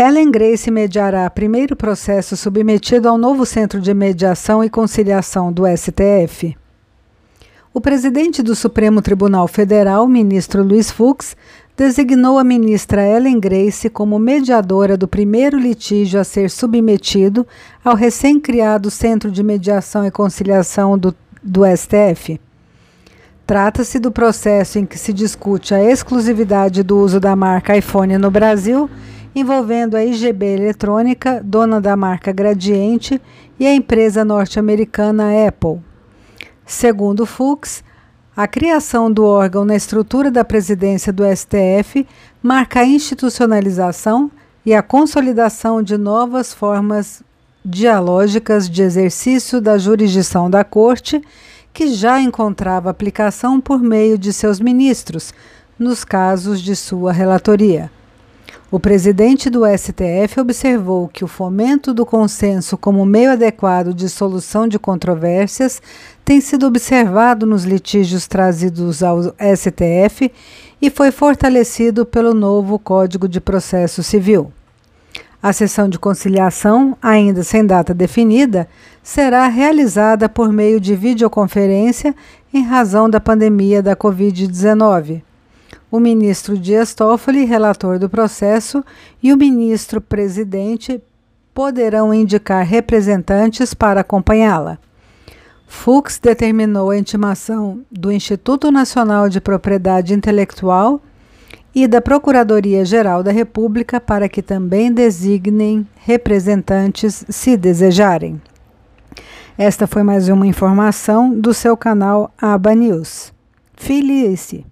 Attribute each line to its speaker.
Speaker 1: Ellen Grace mediará primeiro processo submetido ao novo Centro de Mediação e Conciliação do STF. O presidente do Supremo Tribunal Federal, ministro Luiz Fux, designou a ministra Ellen Grace como mediadora do primeiro litígio a ser submetido ao recém-criado Centro de Mediação e Conciliação do, do STF. Trata-se do processo em que se discute a exclusividade do uso da marca iPhone no Brasil envolvendo a IGB Eletrônica, dona da marca Gradiente, e a empresa norte-americana Apple. Segundo Fuchs, a criação do órgão na estrutura da presidência do STF marca a institucionalização e a consolidação de novas formas dialógicas de exercício da jurisdição da Corte, que já encontrava aplicação por meio de seus ministros, nos casos de sua relatoria. O presidente do STF observou que o fomento do consenso como meio adequado de solução de controvérsias tem sido observado nos litígios trazidos ao STF e foi fortalecido pelo novo Código de Processo Civil. A sessão de conciliação, ainda sem data definida, será realizada por meio de videoconferência em razão da pandemia da Covid-19 o ministro Dias Toffoli, relator do processo, e o ministro presidente poderão indicar representantes para acompanhá-la. Fux determinou a intimação do Instituto Nacional de Propriedade Intelectual e da Procuradoria-Geral da República para que também designem representantes se desejarem. Esta foi mais uma informação do seu canal Aba News. Filie-se!